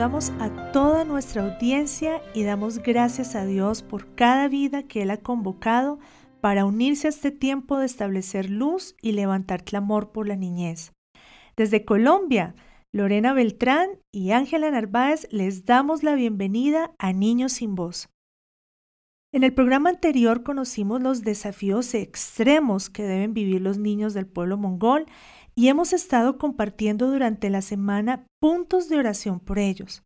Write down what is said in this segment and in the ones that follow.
Saludamos a toda nuestra audiencia y damos gracias a Dios por cada vida que Él ha convocado para unirse a este tiempo de establecer luz y levantar clamor por la niñez. Desde Colombia, Lorena Beltrán y Ángela Narváez les damos la bienvenida a Niños sin Voz. En el programa anterior conocimos los desafíos extremos que deben vivir los niños del pueblo mongol y hemos estado compartiendo durante la semana puntos de oración por ellos.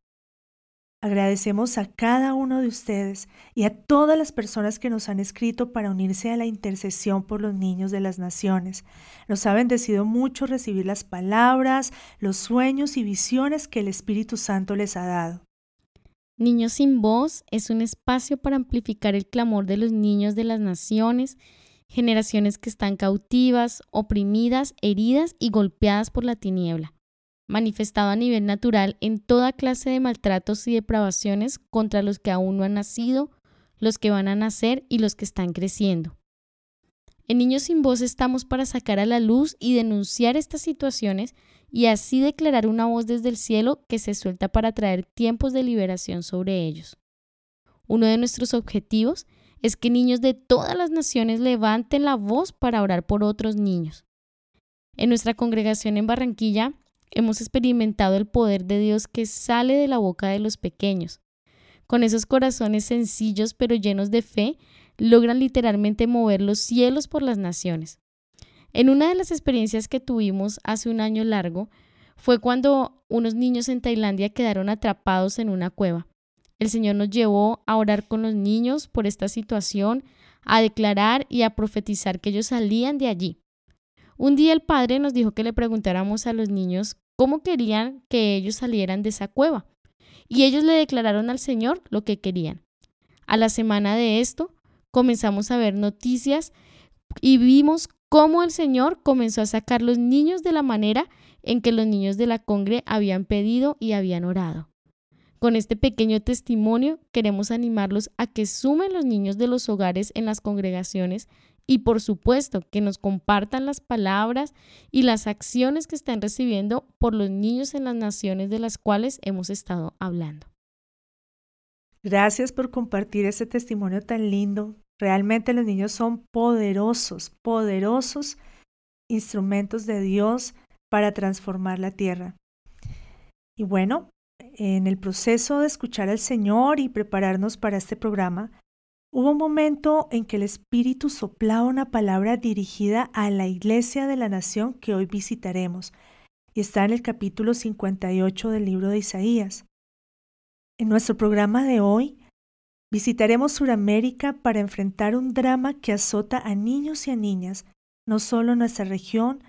Agradecemos a cada uno de ustedes y a todas las personas que nos han escrito para unirse a la intercesión por los niños de las naciones. Nos ha bendecido mucho recibir las palabras, los sueños y visiones que el Espíritu Santo les ha dado. Niños sin voz es un espacio para amplificar el clamor de los niños de las naciones generaciones que están cautivas, oprimidas, heridas y golpeadas por la tiniebla, manifestado a nivel natural en toda clase de maltratos y depravaciones contra los que aún no han nacido, los que van a nacer y los que están creciendo. En Niños sin Voz estamos para sacar a la luz y denunciar estas situaciones y así declarar una voz desde el cielo que se suelta para traer tiempos de liberación sobre ellos. Uno de nuestros objetivos es que niños de todas las naciones levanten la voz para orar por otros niños. En nuestra congregación en Barranquilla hemos experimentado el poder de Dios que sale de la boca de los pequeños. Con esos corazones sencillos pero llenos de fe, logran literalmente mover los cielos por las naciones. En una de las experiencias que tuvimos hace un año largo, fue cuando unos niños en Tailandia quedaron atrapados en una cueva. El Señor nos llevó a orar con los niños por esta situación, a declarar y a profetizar que ellos salían de allí. Un día el Padre nos dijo que le preguntáramos a los niños cómo querían que ellos salieran de esa cueva. Y ellos le declararon al Señor lo que querían. A la semana de esto, comenzamos a ver noticias y vimos cómo el Señor comenzó a sacar los niños de la manera en que los niños de la congre habían pedido y habían orado. Con este pequeño testimonio queremos animarlos a que sumen los niños de los hogares en las congregaciones y por supuesto que nos compartan las palabras y las acciones que están recibiendo por los niños en las naciones de las cuales hemos estado hablando. Gracias por compartir ese testimonio tan lindo. Realmente los niños son poderosos, poderosos instrumentos de Dios para transformar la tierra. Y bueno, en el proceso de escuchar al Señor y prepararnos para este programa, hubo un momento en que el Espíritu soplaba una palabra dirigida a la iglesia de la nación que hoy visitaremos, y está en el capítulo 58 del libro de Isaías. En nuestro programa de hoy, visitaremos Sudamérica para enfrentar un drama que azota a niños y a niñas, no solo en nuestra región,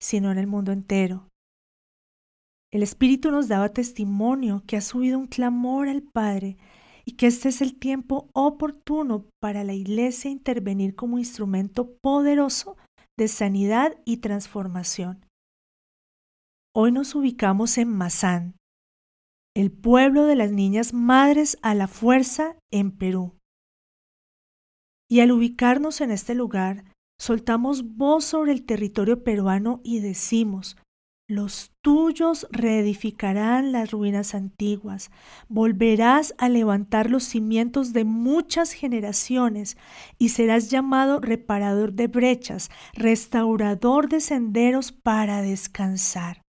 sino en el mundo entero. El Espíritu nos daba testimonio que ha subido un clamor al Padre y que este es el tiempo oportuno para la Iglesia intervenir como instrumento poderoso de sanidad y transformación. Hoy nos ubicamos en Mazán, el pueblo de las niñas madres a la fuerza en Perú. Y al ubicarnos en este lugar, soltamos voz sobre el territorio peruano y decimos, los tuyos reedificarán las ruinas antiguas, volverás a levantar los cimientos de muchas generaciones y serás llamado reparador de brechas, restaurador de senderos para descansar.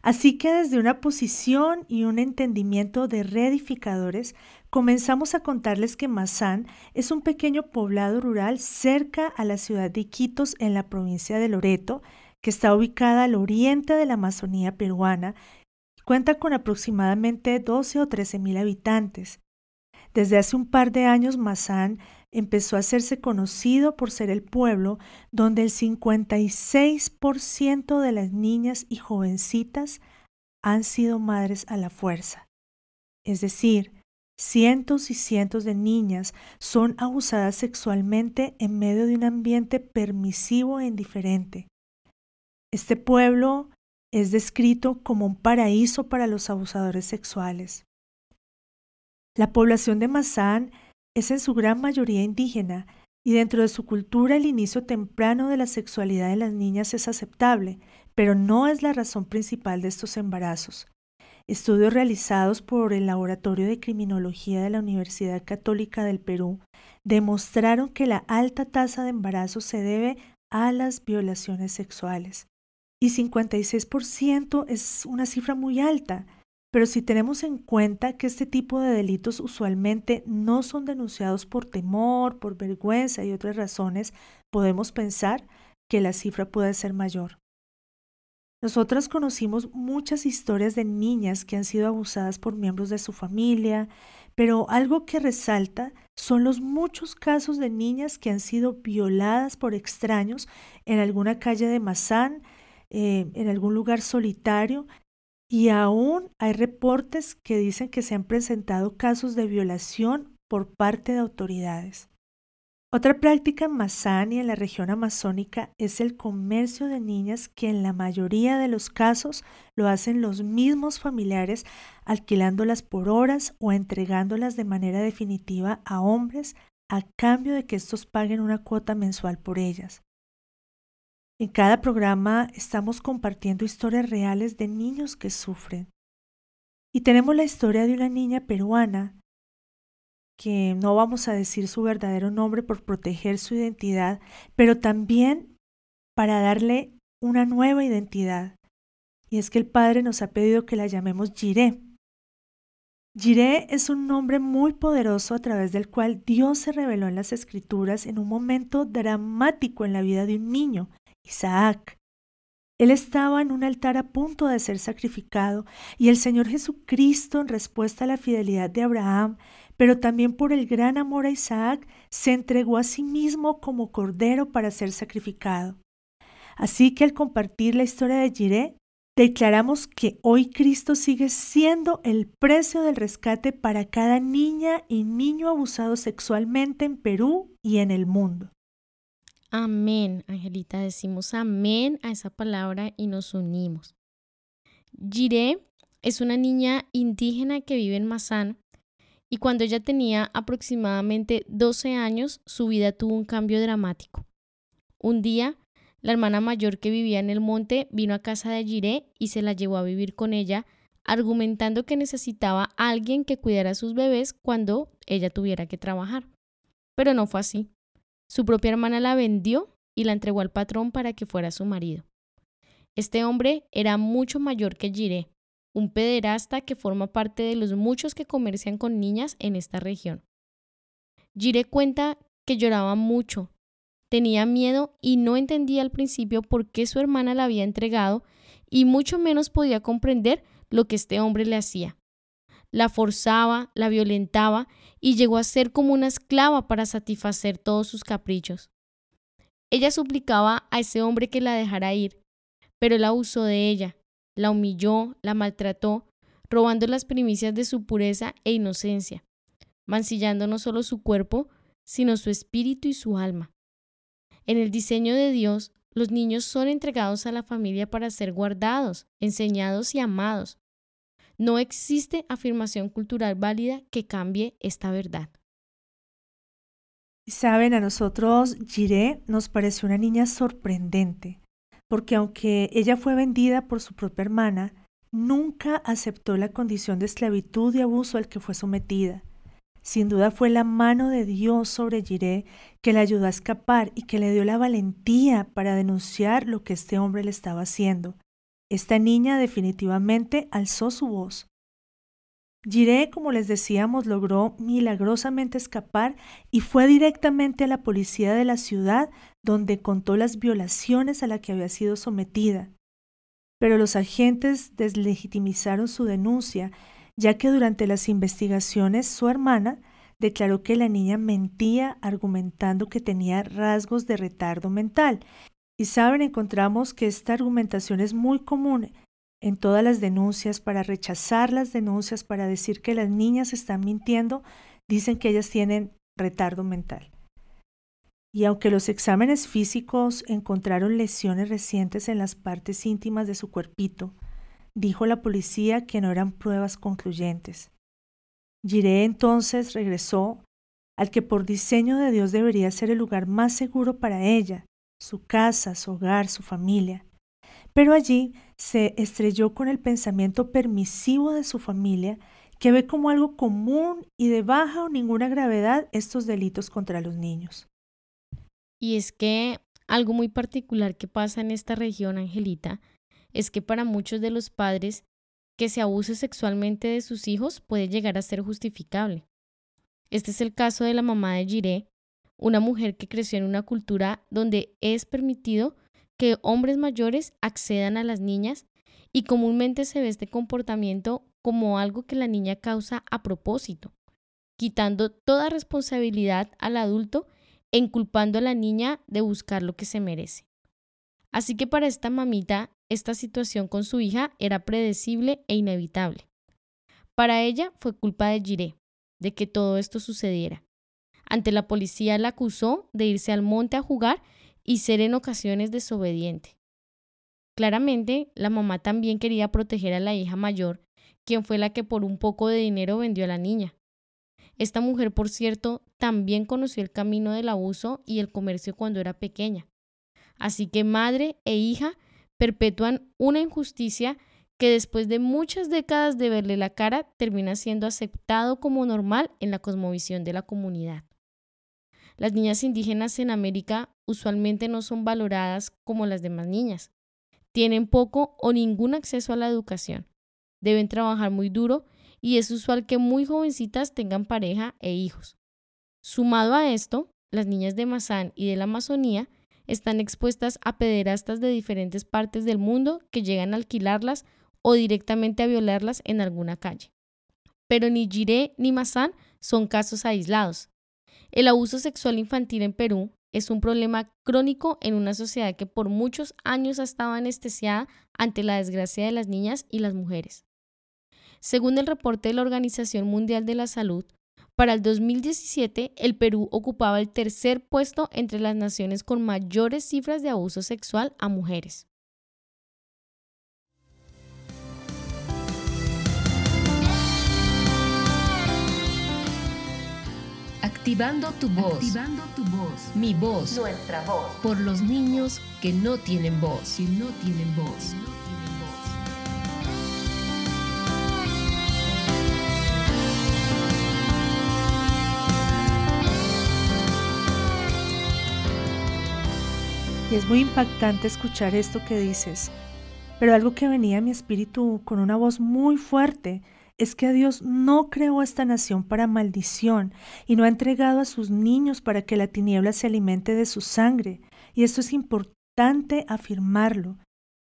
Así que desde una posición y un entendimiento de reedificadores, comenzamos a contarles que Mazán es un pequeño poblado rural cerca a la ciudad de Iquitos en la provincia de Loreto, que está ubicada al oriente de la Amazonía peruana y cuenta con aproximadamente 12 o 13 mil habitantes. Desde hace un par de años, Mazán empezó a hacerse conocido por ser el pueblo donde el 56% de las niñas y jovencitas han sido madres a la fuerza. Es decir, cientos y cientos de niñas son abusadas sexualmente en medio de un ambiente permisivo e indiferente. Este pueblo es descrito como un paraíso para los abusadores sexuales. La población de Mazán es en su gran mayoría indígena y dentro de su cultura el inicio temprano de la sexualidad de las niñas es aceptable, pero no es la razón principal de estos embarazos. Estudios realizados por el Laboratorio de Criminología de la Universidad Católica del Perú demostraron que la alta tasa de embarazo se debe a las violaciones sexuales. Y 56% es una cifra muy alta, pero si tenemos en cuenta que este tipo de delitos usualmente no son denunciados por temor, por vergüenza y otras razones, podemos pensar que la cifra puede ser mayor. Nosotras conocimos muchas historias de niñas que han sido abusadas por miembros de su familia, pero algo que resalta son los muchos casos de niñas que han sido violadas por extraños en alguna calle de Mazán, eh, en algún lugar solitario, y aún hay reportes que dicen que se han presentado casos de violación por parte de autoridades. Otra práctica en Mazán y en la región amazónica es el comercio de niñas que en la mayoría de los casos lo hacen los mismos familiares alquilándolas por horas o entregándolas de manera definitiva a hombres a cambio de que estos paguen una cuota mensual por ellas. En cada programa estamos compartiendo historias reales de niños que sufren. Y tenemos la historia de una niña peruana que no vamos a decir su verdadero nombre por proteger su identidad, pero también para darle una nueva identidad. Y es que el Padre nos ha pedido que la llamemos Jiré. Jiré es un nombre muy poderoso a través del cual Dios se reveló en las Escrituras en un momento dramático en la vida de un niño, Isaac. Él estaba en un altar a punto de ser sacrificado y el Señor Jesucristo, en respuesta a la fidelidad de Abraham, pero también por el gran amor a Isaac, se entregó a sí mismo como cordero para ser sacrificado. Así que al compartir la historia de Jiré, declaramos que hoy Cristo sigue siendo el precio del rescate para cada niña y niño abusado sexualmente en Perú y en el mundo. Amén, Angelita, decimos amén a esa palabra y nos unimos. Jiré es una niña indígena que vive en Mazán y cuando ella tenía aproximadamente 12 años, su vida tuvo un cambio dramático. Un día, la hermana mayor que vivía en el monte vino a casa de Jiré y se la llevó a vivir con ella, argumentando que necesitaba a alguien que cuidara a sus bebés cuando ella tuviera que trabajar. Pero no fue así. Su propia hermana la vendió y la entregó al patrón para que fuera su marido. Este hombre era mucho mayor que Jiré, un pederasta que forma parte de los muchos que comercian con niñas en esta región. Jire cuenta que lloraba mucho, tenía miedo y no entendía al principio por qué su hermana la había entregado y mucho menos podía comprender lo que este hombre le hacía. La forzaba, la violentaba y llegó a ser como una esclava para satisfacer todos sus caprichos. Ella suplicaba a ese hombre que la dejara ir, pero él abusó de ella la humilló, la maltrató, robando las primicias de su pureza e inocencia, mancillando no solo su cuerpo, sino su espíritu y su alma. En el diseño de Dios, los niños son entregados a la familia para ser guardados, enseñados y amados. No existe afirmación cultural válida que cambie esta verdad. Saben, a nosotros Jiré nos pareció una niña sorprendente porque aunque ella fue vendida por su propia hermana, nunca aceptó la condición de esclavitud y abuso al que fue sometida. Sin duda fue la mano de Dios sobre Jiré que la ayudó a escapar y que le dio la valentía para denunciar lo que este hombre le estaba haciendo. Esta niña definitivamente alzó su voz. Jiré, como les decíamos, logró milagrosamente escapar y fue directamente a la policía de la ciudad donde contó las violaciones a las que había sido sometida. Pero los agentes deslegitimizaron su denuncia, ya que durante las investigaciones su hermana declaró que la niña mentía argumentando que tenía rasgos de retardo mental. Y saben, encontramos que esta argumentación es muy común en todas las denuncias, para rechazar las denuncias, para decir que las niñas están mintiendo, dicen que ellas tienen retardo mental. Y aunque los exámenes físicos encontraron lesiones recientes en las partes íntimas de su cuerpito, dijo la policía que no eran pruebas concluyentes. Giré entonces regresó al que por diseño de Dios debería ser el lugar más seguro para ella, su casa, su hogar, su familia. Pero allí se estrelló con el pensamiento permisivo de su familia, que ve como algo común y de baja o ninguna gravedad estos delitos contra los niños. Y es que algo muy particular que pasa en esta región, Angelita, es que para muchos de los padres que se abuse sexualmente de sus hijos puede llegar a ser justificable. Este es el caso de la mamá de Jiré, una mujer que creció en una cultura donde es permitido que hombres mayores accedan a las niñas y comúnmente se ve este comportamiento como algo que la niña causa a propósito, quitando toda responsabilidad al adulto e inculpando a la niña de buscar lo que se merece. Así que para esta mamita, esta situación con su hija era predecible e inevitable. Para ella fue culpa de Jiré, de que todo esto sucediera. Ante la policía la acusó de irse al monte a jugar y ser en ocasiones desobediente. Claramente, la mamá también quería proteger a la hija mayor, quien fue la que por un poco de dinero vendió a la niña. Esta mujer, por cierto, también conoció el camino del abuso y el comercio cuando era pequeña. Así que madre e hija perpetúan una injusticia que después de muchas décadas de verle la cara termina siendo aceptado como normal en la cosmovisión de la comunidad. Las niñas indígenas en América usualmente no son valoradas como las demás niñas. Tienen poco o ningún acceso a la educación. Deben trabajar muy duro y es usual que muy jovencitas tengan pareja e hijos. Sumado a esto, las niñas de Mazán y de la Amazonía están expuestas a pederastas de diferentes partes del mundo que llegan a alquilarlas o directamente a violarlas en alguna calle. Pero ni Jiré ni Mazán son casos aislados. El abuso sexual infantil en Perú es un problema crónico en una sociedad que por muchos años ha estado anestesiada ante la desgracia de las niñas y las mujeres. Según el reporte de la Organización Mundial de la Salud, para el 2017 el Perú ocupaba el tercer puesto entre las naciones con mayores cifras de abuso sexual a mujeres. Activando tu voz. Activando tu voz. Mi voz. Nuestra voz. Por los niños que no tienen voz. Que no tienen voz. Y es muy impactante escuchar esto que dices. Pero algo que venía a mi espíritu con una voz muy fuerte es que Dios no creó esta nación para maldición y no ha entregado a sus niños para que la tiniebla se alimente de su sangre. Y esto es importante afirmarlo.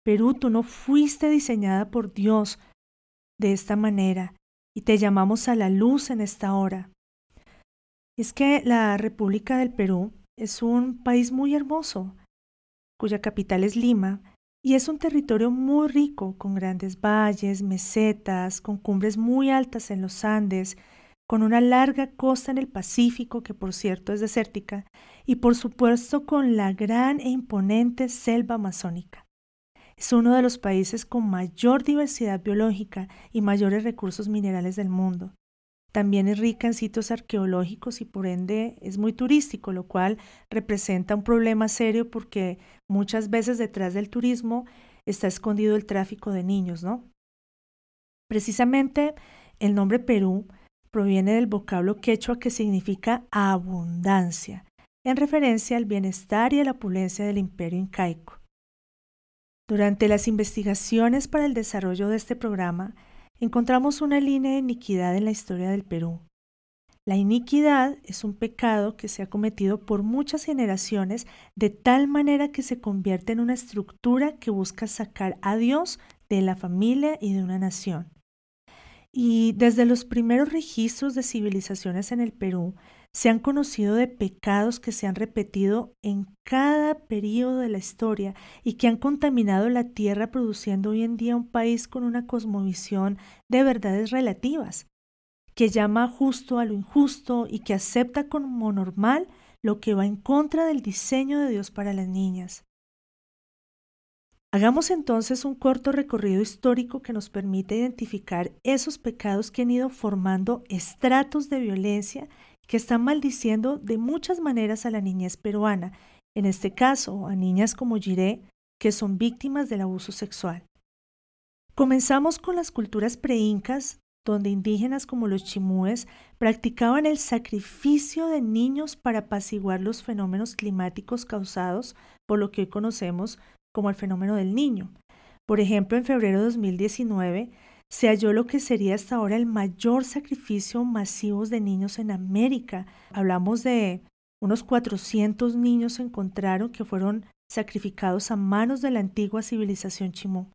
Perú, tú no fuiste diseñada por Dios de esta manera y te llamamos a la luz en esta hora. Es que la República del Perú es un país muy hermoso, cuya capital es Lima, y es un territorio muy rico, con grandes valles, mesetas, con cumbres muy altas en los Andes, con una larga costa en el Pacífico, que por cierto es desértica, y por supuesto con la gran e imponente selva amazónica. Es uno de los países con mayor diversidad biológica y mayores recursos minerales del mundo. También es rica en sitios arqueológicos y por ende es muy turístico, lo cual representa un problema serio porque muchas veces detrás del turismo está escondido el tráfico de niños, ¿no? Precisamente el nombre Perú proviene del vocablo quechua que significa abundancia, en referencia al bienestar y a la opulencia del imperio incaico. Durante las investigaciones para el desarrollo de este programa, encontramos una línea de iniquidad en la historia del Perú. La iniquidad es un pecado que se ha cometido por muchas generaciones de tal manera que se convierte en una estructura que busca sacar a Dios de la familia y de una nación. Y desde los primeros registros de civilizaciones en el Perú, se han conocido de pecados que se han repetido en cada periodo de la historia y que han contaminado la tierra produciendo hoy en día un país con una cosmovisión de verdades relativas, que llama justo a lo injusto y que acepta como normal lo que va en contra del diseño de Dios para las niñas. Hagamos entonces un corto recorrido histórico que nos permite identificar esos pecados que han ido formando estratos de violencia que están maldiciendo de muchas maneras a la niñez peruana, en este caso a niñas como Jiré, que son víctimas del abuso sexual. Comenzamos con las culturas preincas, donde indígenas como los chimúes practicaban el sacrificio de niños para apaciguar los fenómenos climáticos causados por lo que hoy conocemos como el fenómeno del niño. Por ejemplo, en febrero de 2019 se halló lo que sería hasta ahora el mayor sacrificio masivo de niños en América. Hablamos de unos 400 niños se encontraron que fueron sacrificados a manos de la antigua civilización chimú.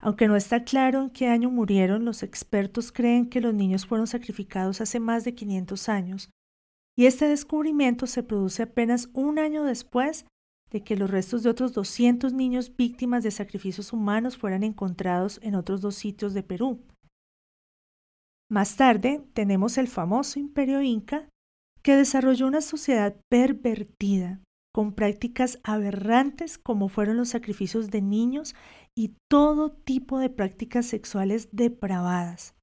Aunque no está claro en qué año murieron, los expertos creen que los niños fueron sacrificados hace más de 500 años, y este descubrimiento se produce apenas un año después de que los restos de otros 200 niños víctimas de sacrificios humanos fueran encontrados en otros dos sitios de Perú. Más tarde tenemos el famoso imperio inca, que desarrolló una sociedad pervertida, con prácticas aberrantes como fueron los sacrificios de niños y todo tipo de prácticas sexuales depravadas.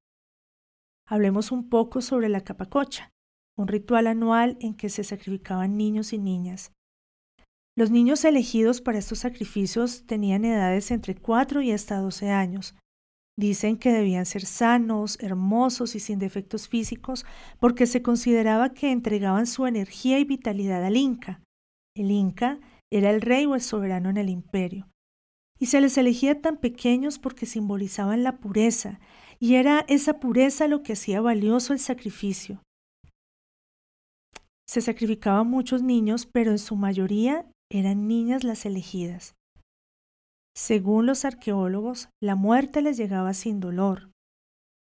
Hablemos un poco sobre la capacocha, un ritual anual en que se sacrificaban niños y niñas. Los niños elegidos para estos sacrificios tenían edades entre 4 y hasta 12 años. Dicen que debían ser sanos, hermosos y sin defectos físicos porque se consideraba que entregaban su energía y vitalidad al Inca. El Inca era el rey o el soberano en el imperio. Y se les elegía tan pequeños porque simbolizaban la pureza, y era esa pureza lo que hacía valioso el sacrificio. Se sacrificaban muchos niños, pero en su mayoría eran niñas las elegidas. Según los arqueólogos, la muerte les llegaba sin dolor.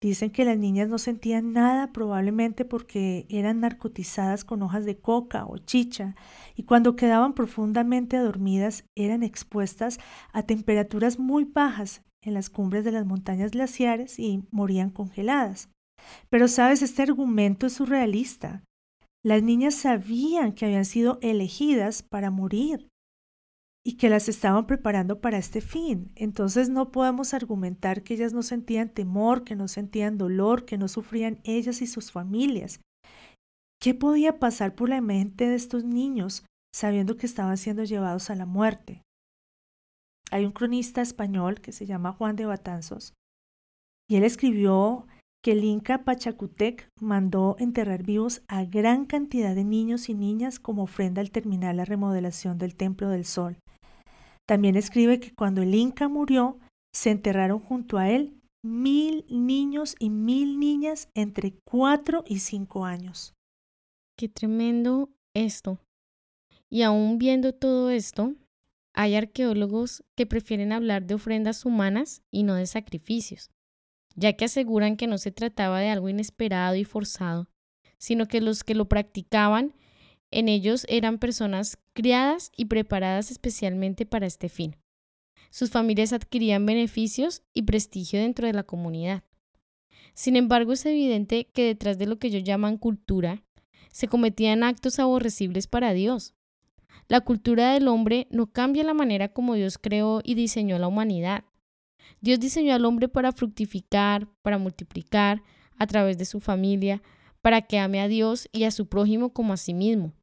Dicen que las niñas no sentían nada probablemente porque eran narcotizadas con hojas de coca o chicha y cuando quedaban profundamente dormidas eran expuestas a temperaturas muy bajas en las cumbres de las montañas glaciares y morían congeladas. Pero sabes, este argumento es surrealista. Las niñas sabían que habían sido elegidas para morir y que las estaban preparando para este fin. Entonces no podemos argumentar que ellas no sentían temor, que no sentían dolor, que no sufrían ellas y sus familias. ¿Qué podía pasar por la mente de estos niños sabiendo que estaban siendo llevados a la muerte? Hay un cronista español que se llama Juan de Batanzos y él escribió que el Inca Pachacutec mandó enterrar vivos a gran cantidad de niños y niñas como ofrenda al terminar la remodelación del Templo del Sol. También escribe que cuando el Inca murió, se enterraron junto a él mil niños y mil niñas entre cuatro y cinco años. Qué tremendo esto. Y aún viendo todo esto, hay arqueólogos que prefieren hablar de ofrendas humanas y no de sacrificios ya que aseguran que no se trataba de algo inesperado y forzado, sino que los que lo practicaban en ellos eran personas criadas y preparadas especialmente para este fin. Sus familias adquirían beneficios y prestigio dentro de la comunidad. Sin embargo, es evidente que detrás de lo que ellos llaman cultura, se cometían actos aborrecibles para Dios. La cultura del hombre no cambia la manera como Dios creó y diseñó la humanidad. Dios diseñó al hombre para fructificar, para multiplicar a través de su familia, para que ame a Dios y a su prójimo como a sí mismo.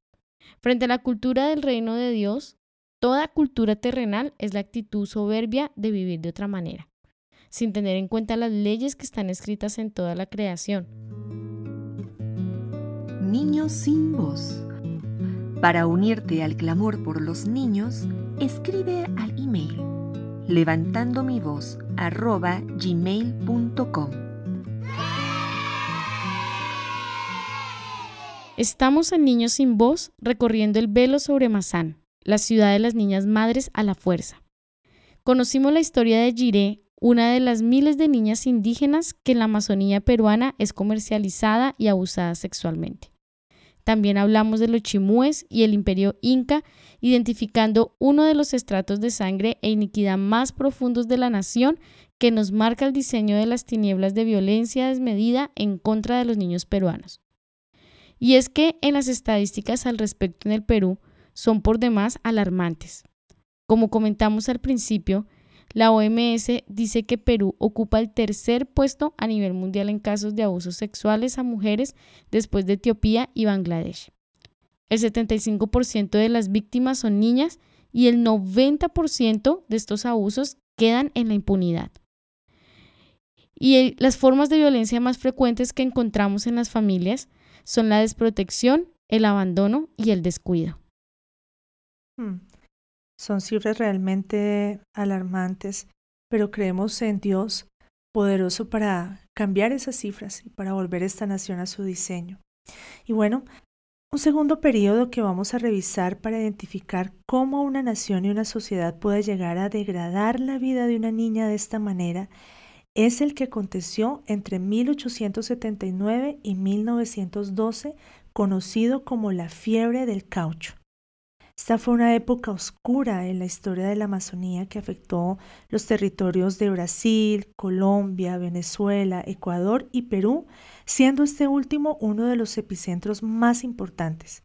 Frente a la cultura del reino de Dios, toda cultura terrenal es la actitud soberbia de vivir de otra manera, sin tener en cuenta las leyes que están escritas en toda la creación. Niños sin voz. Para unirte al clamor por los niños, escribe al email levantando mi voz arroba. Estamos en Niños sin Voz recorriendo el velo sobre Mazán, la ciudad de las niñas madres a la fuerza. Conocimos la historia de Jiré, una de las miles de niñas indígenas que en la Amazonía peruana es comercializada y abusada sexualmente. También hablamos de los chimúes y el imperio inca, identificando uno de los estratos de sangre e iniquidad más profundos de la nación que nos marca el diseño de las tinieblas de violencia desmedida en contra de los niños peruanos. Y es que en las estadísticas al respecto en el Perú son por demás alarmantes. Como comentamos al principio, la OMS dice que Perú ocupa el tercer puesto a nivel mundial en casos de abusos sexuales a mujeres después de Etiopía y Bangladesh. El 75% de las víctimas son niñas y el 90% de estos abusos quedan en la impunidad. Y las formas de violencia más frecuentes que encontramos en las familias son la desprotección, el abandono y el descuido. Hmm. Son cifras realmente alarmantes, pero creemos en Dios poderoso para cambiar esas cifras y para volver esta nación a su diseño. Y bueno, un segundo periodo que vamos a revisar para identificar cómo una nación y una sociedad puede llegar a degradar la vida de una niña de esta manera es el que aconteció entre 1879 y 1912, conocido como la fiebre del caucho. Esta fue una época oscura en la historia de la Amazonía que afectó los territorios de Brasil, Colombia, Venezuela, Ecuador y Perú, siendo este último uno de los epicentros más importantes.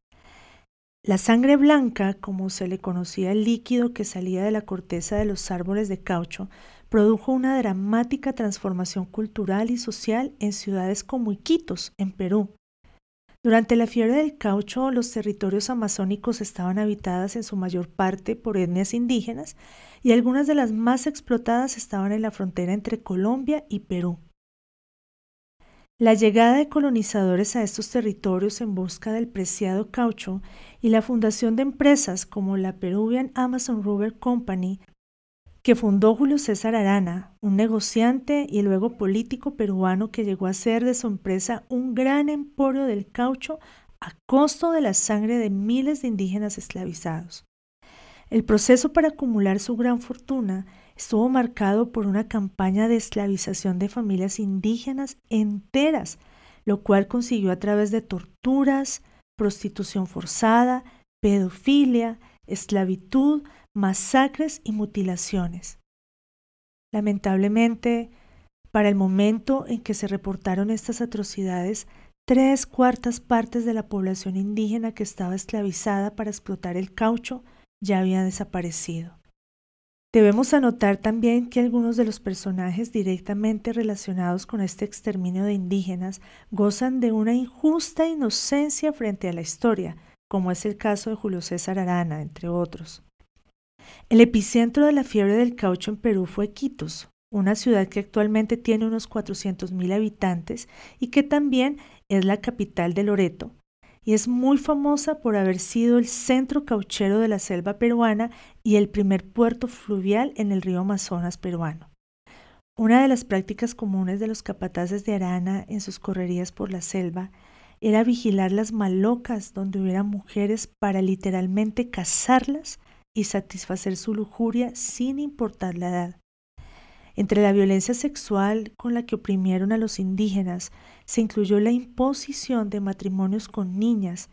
La sangre blanca, como se le conocía el líquido que salía de la corteza de los árboles de caucho, produjo una dramática transformación cultural y social en ciudades como Iquitos, en Perú, durante la fiebre del caucho, los territorios amazónicos estaban habitadas en su mayor parte por etnias indígenas y algunas de las más explotadas estaban en la frontera entre Colombia y Perú. La llegada de colonizadores a estos territorios en busca del preciado caucho y la fundación de empresas como la Peruvian Amazon Rubber Company que fundó Julio César Arana, un negociante y luego político peruano que llegó a ser de su empresa un gran emporio del caucho a costo de la sangre de miles de indígenas esclavizados. El proceso para acumular su gran fortuna estuvo marcado por una campaña de esclavización de familias indígenas enteras, lo cual consiguió a través de torturas, prostitución forzada, pedofilia, esclavitud, masacres y mutilaciones. Lamentablemente, para el momento en que se reportaron estas atrocidades, tres cuartas partes de la población indígena que estaba esclavizada para explotar el caucho ya había desaparecido. Debemos anotar también que algunos de los personajes directamente relacionados con este exterminio de indígenas gozan de una injusta inocencia frente a la historia, como es el caso de Julio César Arana, entre otros. El epicentro de la fiebre del caucho en Perú fue Quitos, una ciudad que actualmente tiene unos 400.000 habitantes y que también es la capital de Loreto, y es muy famosa por haber sido el centro cauchero de la selva peruana y el primer puerto fluvial en el río Amazonas peruano. Una de las prácticas comunes de los capataces de Arana en sus correrías por la selva era vigilar las malocas donde hubiera mujeres para literalmente cazarlas y satisfacer su lujuria sin importar la edad. Entre la violencia sexual con la que oprimieron a los indígenas se incluyó la imposición de matrimonios con niñas,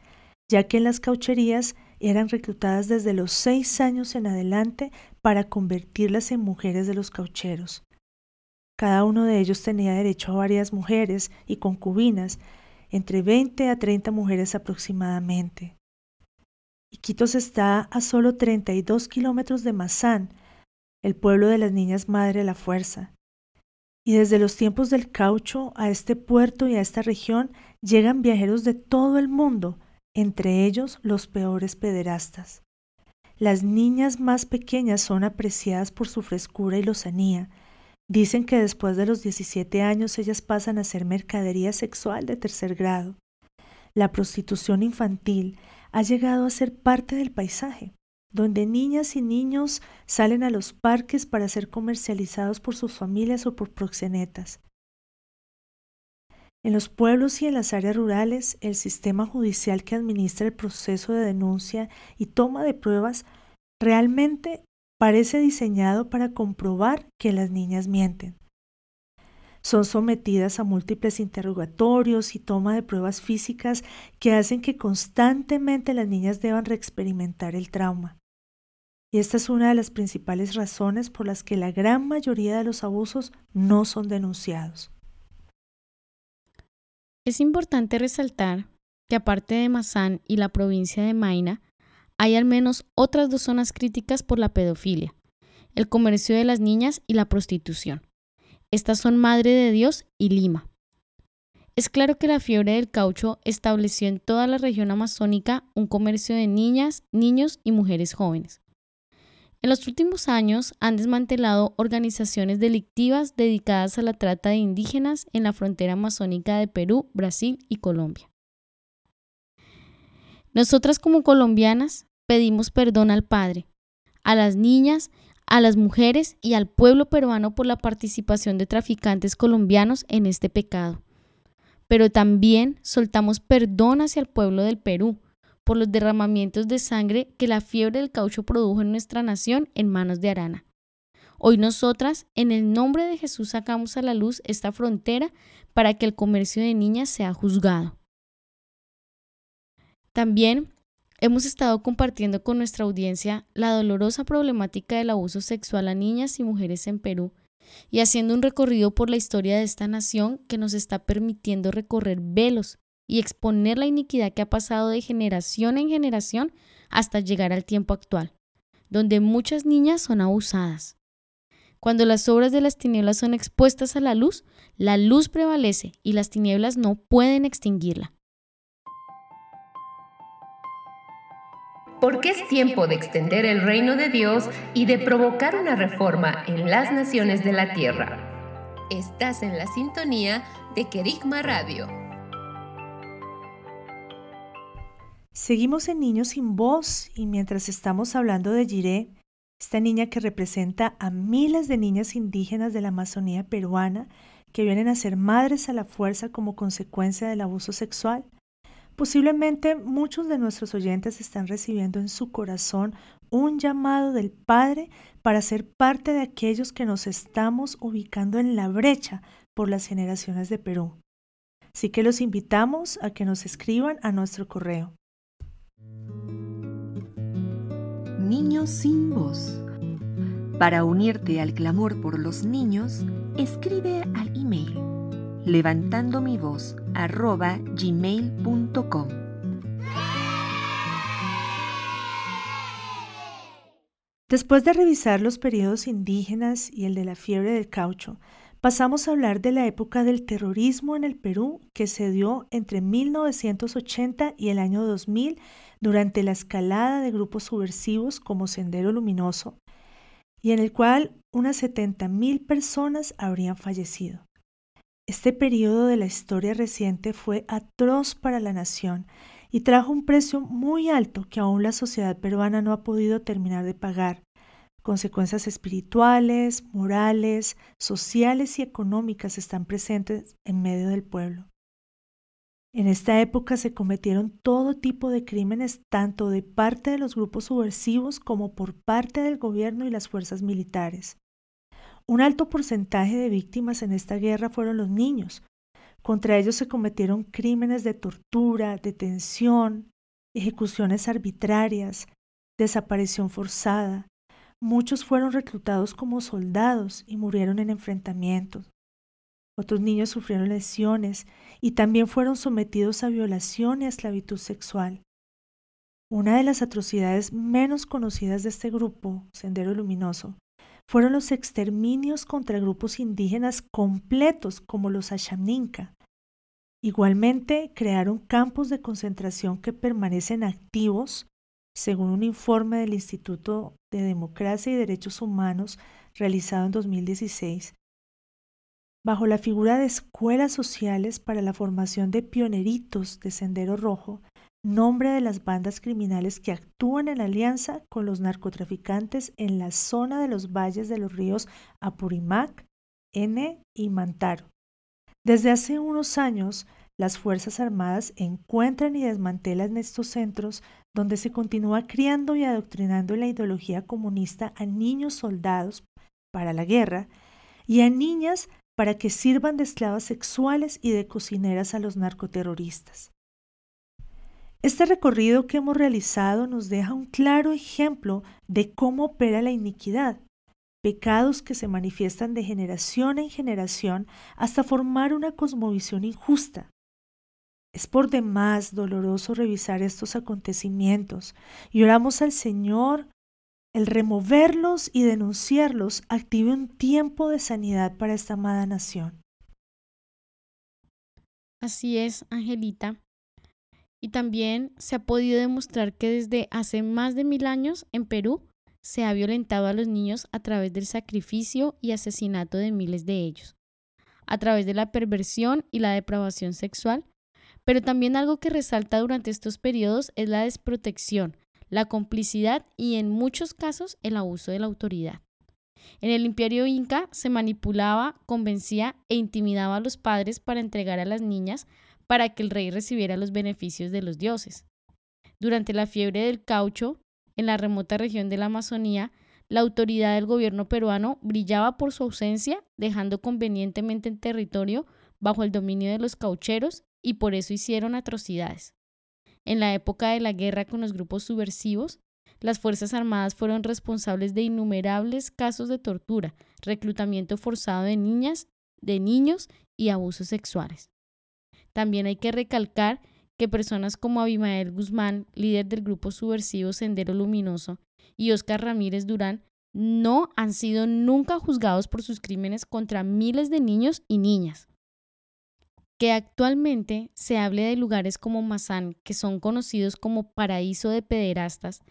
ya que en las caucherías eran reclutadas desde los seis años en adelante para convertirlas en mujeres de los caucheros. Cada uno de ellos tenía derecho a varias mujeres y concubinas, entre 20 a 30 mujeres aproximadamente. Iquitos está a solo 32 kilómetros de Mazán, el pueblo de las niñas madre la fuerza. Y desde los tiempos del caucho a este puerto y a esta región llegan viajeros de todo el mundo, entre ellos los peores pederastas. Las niñas más pequeñas son apreciadas por su frescura y lozanía. Dicen que después de los 17 años ellas pasan a ser mercadería sexual de tercer grado. La prostitución infantil ha llegado a ser parte del paisaje, donde niñas y niños salen a los parques para ser comercializados por sus familias o por proxenetas. En los pueblos y en las áreas rurales, el sistema judicial que administra el proceso de denuncia y toma de pruebas realmente parece diseñado para comprobar que las niñas mienten. Son sometidas a múltiples interrogatorios y toma de pruebas físicas que hacen que constantemente las niñas deban reexperimentar el trauma. Y esta es una de las principales razones por las que la gran mayoría de los abusos no son denunciados. Es importante resaltar que aparte de Mazán y la provincia de Maina, hay al menos otras dos zonas críticas por la pedofilia, el comercio de las niñas y la prostitución. Estas son Madre de Dios y Lima. Es claro que la fiebre del caucho estableció en toda la región amazónica un comercio de niñas, niños y mujeres jóvenes. En los últimos años han desmantelado organizaciones delictivas dedicadas a la trata de indígenas en la frontera amazónica de Perú, Brasil y Colombia. Nosotras como colombianas pedimos perdón al Padre, a las niñas, a las mujeres y al pueblo peruano por la participación de traficantes colombianos en este pecado. Pero también soltamos perdón hacia el pueblo del Perú por los derramamientos de sangre que la fiebre del caucho produjo en nuestra nación en manos de Arana. Hoy nosotras, en el nombre de Jesús, sacamos a la luz esta frontera para que el comercio de niñas sea juzgado. También hemos estado compartiendo con nuestra audiencia la dolorosa problemática del abuso sexual a niñas y mujeres en Perú y haciendo un recorrido por la historia de esta nación que nos está permitiendo recorrer velos y exponer la iniquidad que ha pasado de generación en generación hasta llegar al tiempo actual, donde muchas niñas son abusadas. Cuando las obras de las tinieblas son expuestas a la luz, la luz prevalece y las tinieblas no pueden extinguirla. Porque es tiempo de extender el reino de Dios y de provocar una reforma en las naciones de la tierra. Estás en la sintonía de Kerigma Radio. Seguimos en Niños sin Voz y mientras estamos hablando de Jiré, esta niña que representa a miles de niñas indígenas de la Amazonía peruana que vienen a ser madres a la fuerza como consecuencia del abuso sexual, posiblemente muchos de nuestros oyentes están recibiendo en su corazón un llamado del Padre para ser parte de aquellos que nos estamos ubicando en la brecha por las generaciones de Perú. Así que los invitamos a que nos escriban a nuestro correo Niños sin voz. Para unirte al clamor por los niños, escribe al email levantando mi voz arroba gmail.com. Después de revisar los periodos indígenas y el de la fiebre del caucho, pasamos a hablar de la época del terrorismo en el Perú que se dio entre 1980 y el año 2000 durante la escalada de grupos subversivos como Sendero Luminoso, y en el cual unas 70.000 personas habrían fallecido. Este periodo de la historia reciente fue atroz para la nación y trajo un precio muy alto que aún la sociedad peruana no ha podido terminar de pagar. Consecuencias espirituales, morales, sociales y económicas están presentes en medio del pueblo. En esta época se cometieron todo tipo de crímenes tanto de parte de los grupos subversivos como por parte del gobierno y las fuerzas militares. Un alto porcentaje de víctimas en esta guerra fueron los niños. Contra ellos se cometieron crímenes de tortura, detención, ejecuciones arbitrarias, desaparición forzada. Muchos fueron reclutados como soldados y murieron en enfrentamientos. Otros niños sufrieron lesiones y también fueron sometidos a violación y a esclavitud sexual. Una de las atrocidades menos conocidas de este grupo, Sendero Luminoso, fueron los exterminios contra grupos indígenas completos como los Ashaninka. Igualmente, crearon campos de concentración que permanecen activos, según un informe del Instituto de Democracia y Derechos Humanos realizado en 2016, bajo la figura de escuelas sociales para la formación de pioneritos de Sendero Rojo, nombre de las bandas criminales que actúan en alianza con los narcotraficantes en la zona de los valles de los ríos Apurimac, N y Mantaro. Desde hace unos años, las Fuerzas Armadas encuentran y desmantelan estos centros donde se continúa criando y adoctrinando la ideología comunista a niños soldados para la guerra y a niñas para que sirvan de esclavas sexuales y de cocineras a los narcoterroristas. Este recorrido que hemos realizado nos deja un claro ejemplo de cómo opera la iniquidad, pecados que se manifiestan de generación en generación hasta formar una cosmovisión injusta. Es por demás doloroso revisar estos acontecimientos y oramos al Señor el removerlos y denunciarlos active un tiempo de sanidad para esta amada nación. Así es, Angelita. Y también se ha podido demostrar que desde hace más de mil años en Perú se ha violentado a los niños a través del sacrificio y asesinato de miles de ellos, a través de la perversión y la depravación sexual, pero también algo que resalta durante estos periodos es la desprotección, la complicidad y en muchos casos el abuso de la autoridad. En el imperio inca se manipulaba, convencía e intimidaba a los padres para entregar a las niñas para que el rey recibiera los beneficios de los dioses. Durante la fiebre del caucho, en la remota región de la Amazonía, la autoridad del gobierno peruano brillaba por su ausencia, dejando convenientemente el territorio bajo el dominio de los caucheros y por eso hicieron atrocidades. En la época de la guerra con los grupos subversivos, las Fuerzas Armadas fueron responsables de innumerables casos de tortura, reclutamiento forzado de niñas, de niños y abusos sexuales. También hay que recalcar que personas como Abimael Guzmán, líder del grupo subversivo Sendero Luminoso, y Oscar Ramírez Durán no han sido nunca juzgados por sus crímenes contra miles de niños y niñas. Que actualmente se hable de lugares como Mazán, que son conocidos como paraíso de pederastas,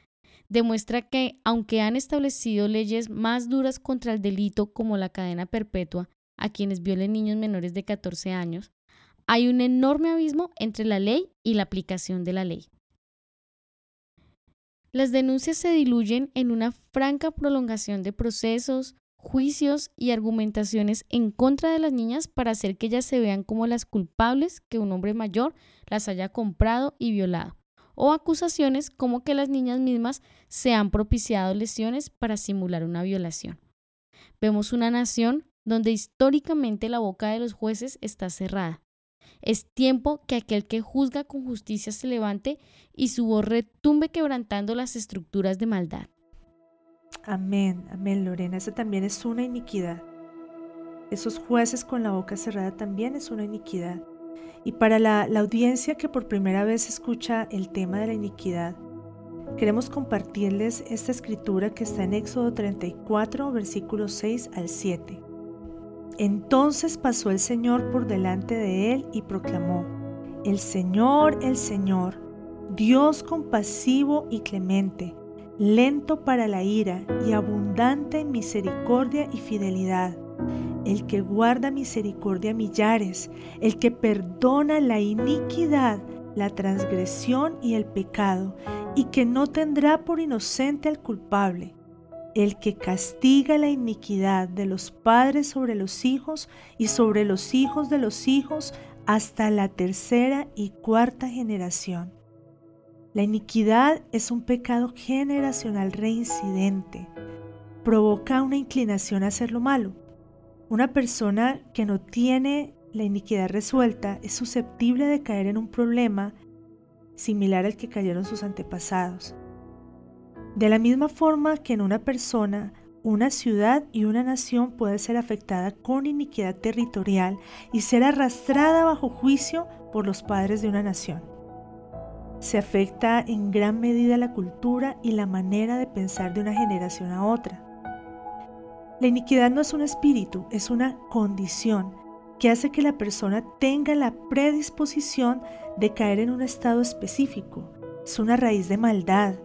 demuestra que, aunque han establecido leyes más duras contra el delito como la cadena perpetua a quienes violen niños menores de 14 años, hay un enorme abismo entre la ley y la aplicación de la ley. Las denuncias se diluyen en una franca prolongación de procesos, juicios y argumentaciones en contra de las niñas para hacer que ellas se vean como las culpables que un hombre mayor las haya comprado y violado, o acusaciones como que las niñas mismas se han propiciado lesiones para simular una violación. Vemos una nación donde históricamente la boca de los jueces está cerrada. Es tiempo que aquel que juzga con justicia se levante y su voz retumbe quebrantando las estructuras de maldad. Amén, amén, Lorena. Esa también es una iniquidad. Esos jueces con la boca cerrada también es una iniquidad. Y para la, audiencia que por primera vez escucha el tema de la iniquidad, queremos compartirles esta escritura que está en Éxodo 34, versículos 6 al 7. Entonces pasó el Señor por delante de él y proclamó, El Señor, el Señor, Dios compasivo y clemente lento para la ira y abundante en misericordia y fidelidad, el que guarda misericordia a millares, el que perdona la iniquidad, la transgresión y el pecado, y que no tendrá por inocente al culpable, el que castiga la iniquidad de los padres sobre los hijos y sobre los hijos de los hijos hasta la tercera y cuarta generación la iniquidad es un pecado generacional reincidente. Provoca una inclinación a hacer lo malo. Una persona que no tiene la iniquidad resuelta es susceptible de caer en un problema similar al que cayeron sus antepasados. De la misma forma que en una persona, una ciudad y una nación puede ser afectada con iniquidad territorial y ser arrastrada bajo juicio por los padres de una nación se afecta en gran medida la cultura y la manera de pensar de una generación a otra. La iniquidad no es un espíritu, es una condición que hace que la persona tenga la predisposición de caer en un estado específico. Es una raíz de maldad,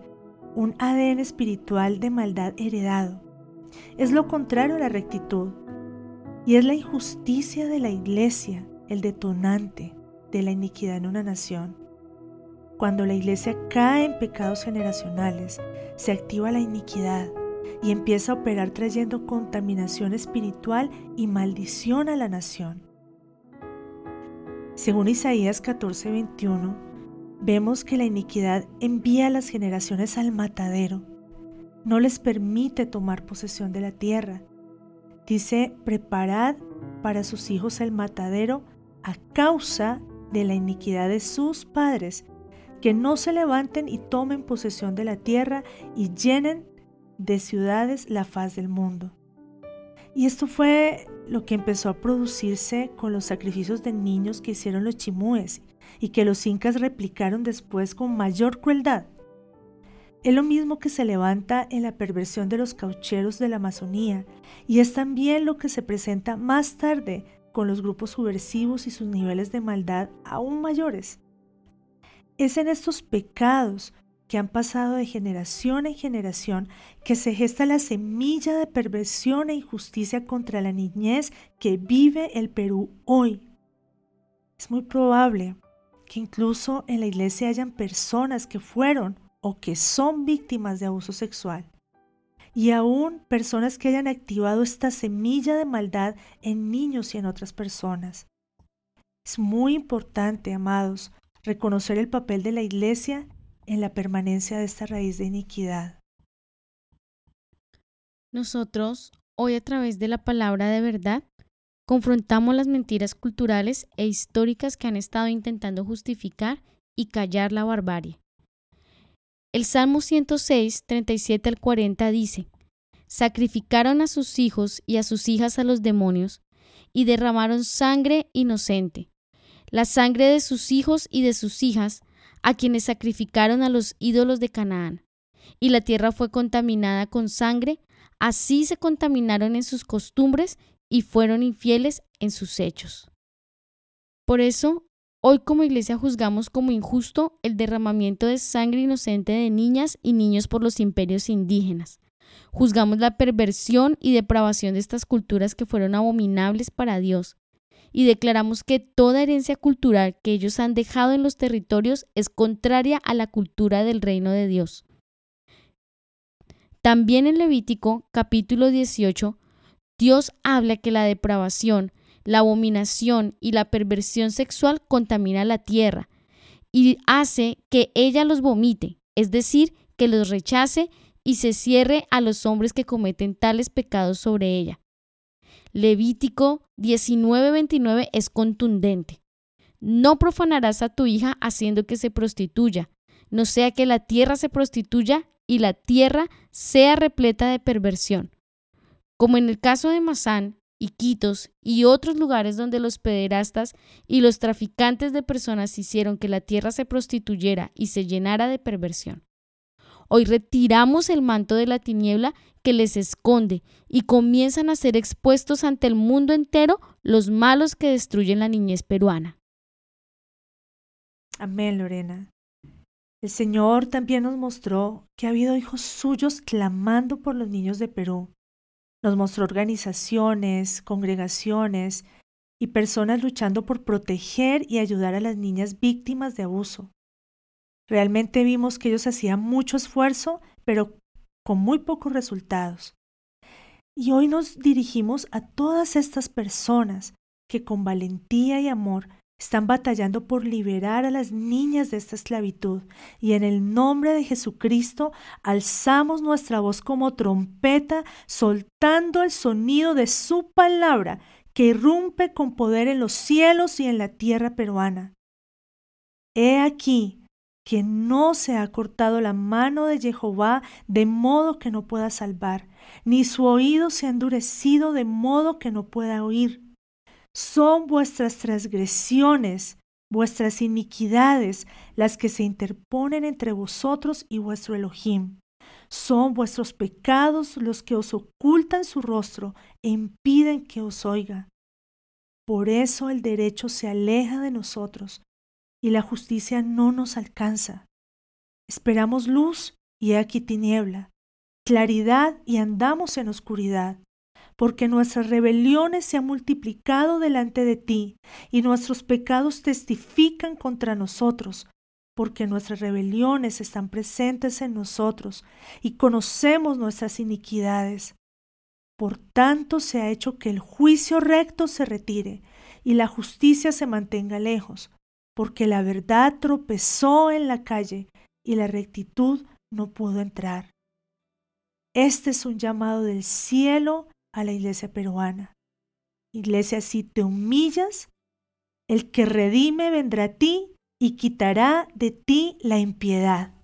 un ADN espiritual de maldad heredado. Es lo contrario a la rectitud y es la injusticia de la iglesia el detonante de la iniquidad en una nación. Cuando la iglesia cae en pecados generacionales, se activa la iniquidad y empieza a operar trayendo contaminación espiritual y maldición a la nación. Según Isaías 14:21, vemos que la iniquidad envía a las generaciones al matadero, no les permite tomar posesión de la tierra. Dice, preparad para sus hijos el matadero a causa de la iniquidad de sus padres, que no se levanten y tomen posesión de la tierra y llenen de ciudades la faz del mundo. Y esto fue lo que empezó a producirse con los sacrificios de niños que hicieron los chimúes y que los incas replicaron después con mayor crueldad. Es lo mismo que se levanta en la perversión de los caucheros de la Amazonía y es también lo que se presenta más tarde con los grupos subversivos y sus niveles de maldad aún mayores. Es en estos pecados que han pasado de generación en generación que se gesta la semilla de perversión e injusticia contra la niñez que vive el Perú hoy. Es muy probable que incluso en la iglesia hayan personas que fueron o que son víctimas de abuso sexual y aún personas que hayan activado esta semilla de maldad en niños y en otras personas. Es muy importante, amados, reconocer el papel de la Iglesia en la permanencia de esta raíz de iniquidad. Nosotros, hoy a través de la palabra de verdad, confrontamos las mentiras culturales e históricas que han estado intentando justificar y callar la barbarie. El Salmo 106, 37 al 40 dice, Sacrificaron a sus hijos y a sus hijas a los demonios, y derramaron sangre inocente, la sangre de sus hijos y de sus hijas, a quienes sacrificaron a los ídolos de Canaán. Y la tierra fue contaminada con sangre, así se contaminaron en sus costumbres y fueron infieles en sus hechos. Por eso, Hoy como iglesia juzgamos como injusto el derramamiento de sangre inocente de niñas y niños por los imperios indígenas. Juzgamos la perversión y depravación de estas culturas que fueron abominables para Dios. Y declaramos que toda herencia cultural que ellos han dejado en los territorios es contraria a la cultura del reino de Dios. También en Levítico capítulo 18, Dios habla que la depravación, la abominación y la perversión sexual contamina la tierra y hace que ella los vomite, es decir, que los rechace y se cierre a los hombres que cometen tales pecados sobre ella. Levítico 19:29 es contundente. No profanarás a tu hija haciendo que se prostituya, no sea que la tierra se prostituya y la tierra sea repleta de perversión. Como en el caso de Masán, Iquitos y otros lugares donde los pederastas y los traficantes de personas hicieron que la tierra se prostituyera y se llenara de perversión. Hoy retiramos el manto de la tiniebla que les esconde y comienzan a ser expuestos ante el mundo entero los malos que destruyen la niñez peruana. Amén, Lorena. El Señor también nos mostró que ha habido hijos suyos clamando por los niños de Perú nos mostró organizaciones, congregaciones y personas luchando por proteger y ayudar a las niñas víctimas de abuso. Realmente vimos que ellos hacían mucho esfuerzo, pero con muy pocos resultados. Y hoy nos dirigimos a todas estas personas que con valentía y amor están batallando por liberar a las niñas de esta esclavitud y en el nombre de Jesucristo alzamos nuestra voz como trompeta, soltando el sonido de su palabra que irrumpe con poder en los cielos y en la tierra peruana. He aquí que no se ha cortado la mano de Jehová de modo que no pueda salvar, ni su oído se ha endurecido de modo que no pueda oír son vuestras transgresiones, vuestras iniquidades, las que se interponen entre vosotros y vuestro Elohim. Son vuestros pecados los que os ocultan su rostro e impiden que os oiga. Por eso el derecho se aleja de nosotros y la justicia no nos alcanza. Esperamos luz y aquí tiniebla, claridad y andamos en oscuridad porque nuestras rebeliones se han multiplicado delante de ti, y nuestros pecados testifican contra nosotros, porque nuestras rebeliones están presentes en nosotros, y conocemos nuestras iniquidades. Por tanto se ha hecho que el juicio recto se retire, y la justicia se mantenga lejos, porque la verdad tropezó en la calle, y la rectitud no pudo entrar. Este es un llamado del cielo a la iglesia peruana. Iglesia, si te humillas, el que redime vendrá a ti y quitará de ti la impiedad.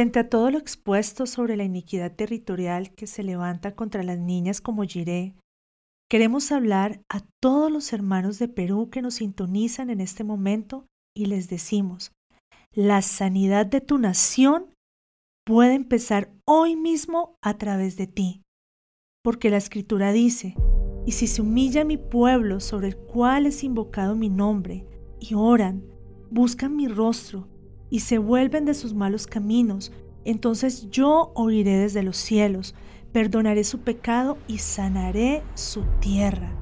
Frente a todo lo expuesto sobre la iniquidad territorial que se levanta contra las niñas como Jiré, queremos hablar a todos los hermanos de Perú que nos sintonizan en este momento y les decimos, la sanidad de tu nación puede empezar hoy mismo a través de ti, porque la escritura dice, y si se humilla mi pueblo sobre el cual es invocado mi nombre, y oran, buscan mi rostro, y se vuelven de sus malos caminos, entonces yo oiré desde los cielos, perdonaré su pecado y sanaré su tierra.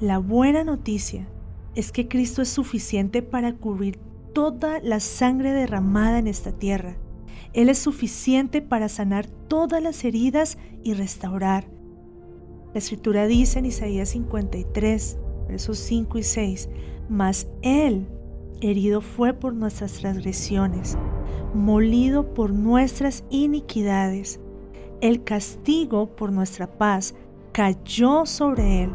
La buena noticia es que Cristo es suficiente para cubrir toda la sangre derramada en esta tierra. Él es suficiente para sanar todas las heridas y restaurar. La escritura dice en Isaías 53, versos 5 y 6, mas Él herido fue por nuestras transgresiones, molido por nuestras iniquidades. El castigo por nuestra paz cayó sobre él,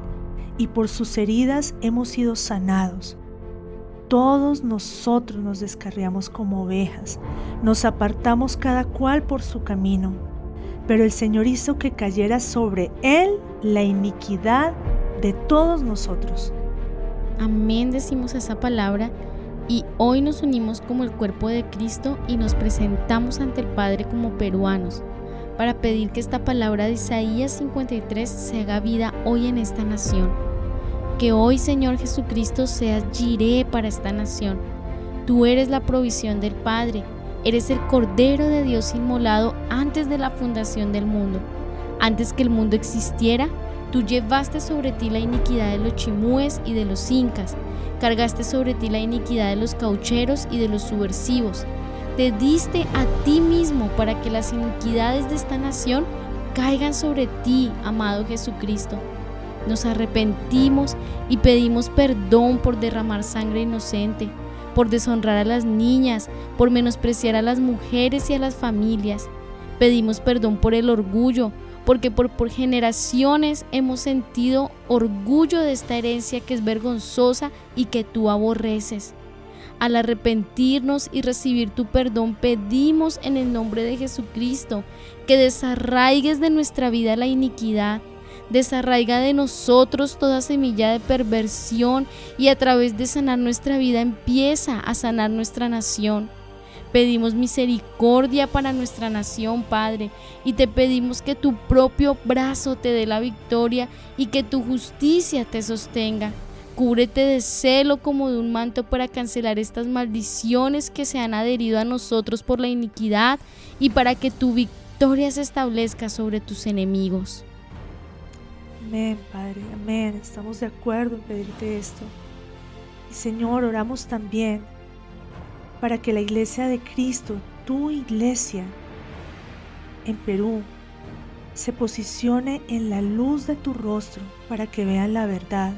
y por sus heridas hemos sido sanados. Todos nosotros nos descarriamos como ovejas, nos apartamos cada cual por su camino, pero el Señor hizo que cayera sobre él la iniquidad de todos nosotros. Amén decimos esa palabra y hoy nos unimos como el cuerpo de Cristo y nos presentamos ante el Padre como peruanos para pedir que esta palabra de Isaías 53 se haga vida hoy en esta nación. Que hoy, Señor Jesucristo, seas giré para esta nación. Tú eres la provisión del Padre, eres el Cordero de Dios inmolado antes de la fundación del mundo. Antes que el mundo existiera, tú llevaste sobre ti la iniquidad de los chimúes y de los incas Cargaste sobre ti la iniquidad de los caucheros y de los subversivos. Te diste a ti mismo para que las iniquidades de esta nación caigan sobre ti, amado Jesucristo. Nos arrepentimos y pedimos perdón por derramar sangre inocente, por deshonrar a las niñas, por menospreciar a las mujeres y a las familias. Pedimos perdón por el orgullo, porque por, por generaciones hemos sentido orgullo de esta herencia que es vergonzosa y que tú aborreces. Al arrepentirnos y recibir tu perdón, pedimos en el nombre de Jesucristo que desarraigues de nuestra vida la iniquidad, desarraiga de nosotros toda semilla de perversión y a través de sanar nuestra vida empieza a sanar nuestra nación. Pedimos misericordia para nuestra nación, Padre, y te pedimos que tu propio brazo te dé la victoria y que tu justicia te sostenga. Cúbrete de celo como de un manto para cancelar estas maldiciones que se han adherido a nosotros por la iniquidad y para que tu victoria se establezca sobre tus enemigos. Amén, Padre, amén. Estamos de acuerdo en pedirte esto. Señor, oramos también para que la iglesia de Cristo, tu iglesia en Perú, se posicione en la luz de tu rostro para que vean la verdad.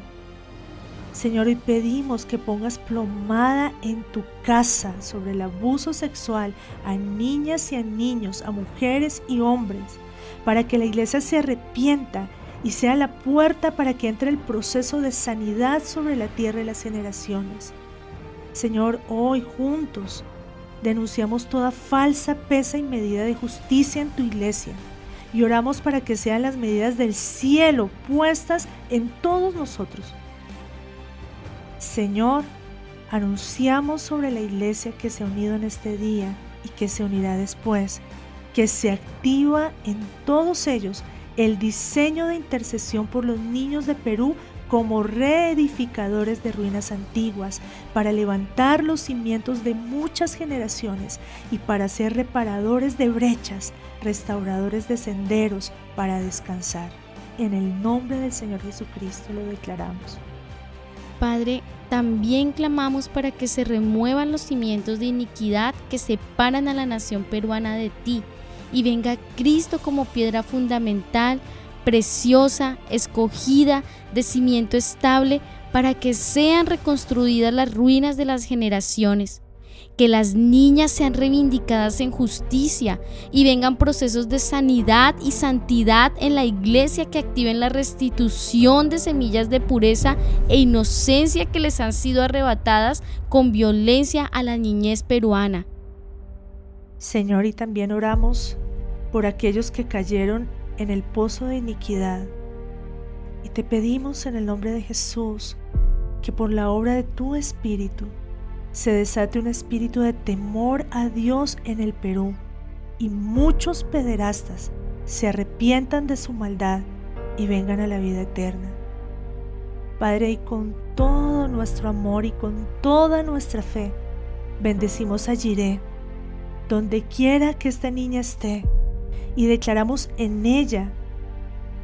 Señor, hoy pedimos que pongas plomada en tu casa sobre el abuso sexual a niñas y a niños, a mujeres y hombres, para que la iglesia se arrepienta y sea la puerta para que entre el proceso de sanidad sobre la tierra y las generaciones. Señor, hoy juntos denunciamos toda falsa pesa y medida de justicia en tu iglesia y oramos para que sean las medidas del cielo puestas en todos nosotros. Señor, anunciamos sobre la iglesia que se ha unido en este día y que se unirá después, que se activa en todos ellos el diseño de intercesión por los niños de Perú como reedificadores de ruinas antiguas, para levantar los cimientos de muchas generaciones y para ser reparadores de brechas, restauradores de senderos para descansar. En el nombre del Señor Jesucristo lo declaramos. Padre, también clamamos para que se remuevan los cimientos de iniquidad que separan a la nación peruana de ti y venga Cristo como piedra fundamental preciosa, escogida, de cimiento estable, para que sean reconstruidas las ruinas de las generaciones, que las niñas sean reivindicadas en justicia y vengan procesos de sanidad y santidad en la iglesia que activen la restitución de semillas de pureza e inocencia que les han sido arrebatadas con violencia a la niñez peruana. Señor, y también oramos por aquellos que cayeron en el pozo de iniquidad. Y te pedimos en el nombre de Jesús que por la obra de tu Espíritu se desate un espíritu de temor a Dios en el Perú y muchos pederastas se arrepientan de su maldad y vengan a la vida eterna. Padre, y con todo nuestro amor y con toda nuestra fe, bendecimos a Jiré, donde quiera que esta niña esté, y declaramos en ella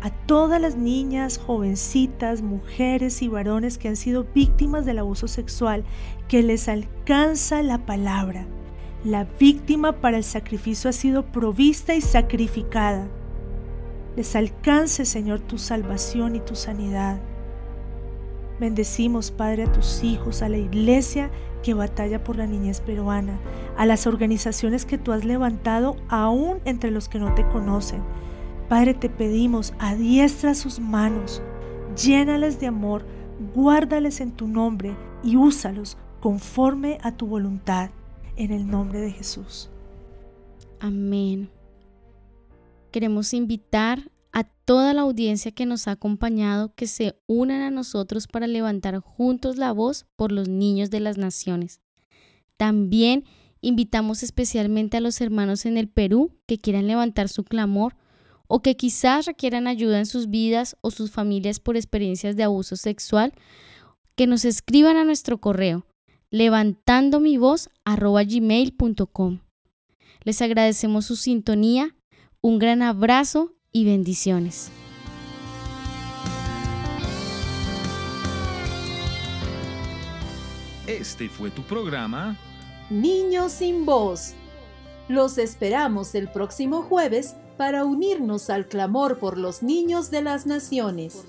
a todas las niñas, jovencitas, mujeres y varones que han sido víctimas del abuso sexual, que les alcanza la palabra. La víctima para el sacrificio ha sido provista y sacrificada. Les alcance, Señor, tu salvación y tu sanidad. Bendecimos, Padre, a tus hijos, a la iglesia que batalla por la niñez peruana, a las organizaciones que tú has levantado aún entre los que no te conocen. Padre, te pedimos, adiestra sus manos, llénales de amor, guárdales en tu nombre y úsalos conforme a tu voluntad, en el nombre de Jesús. Amén. Queremos invitar a toda la audiencia que nos ha acompañado que se unan a nosotros para levantar juntos la voz por los niños de las naciones. También invitamos especialmente a los hermanos en el Perú que quieran levantar su clamor o que quizás requieran ayuda en sus vidas o sus familias por experiencias de abuso sexual, que nos escriban a nuestro correo levantando mi voz gmail.com. Les agradecemos su sintonía, un gran abrazo y bendiciones. Este fue tu programa Niños sin voz. Los esperamos el próximo jueves para unirnos al clamor por los niños de las naciones.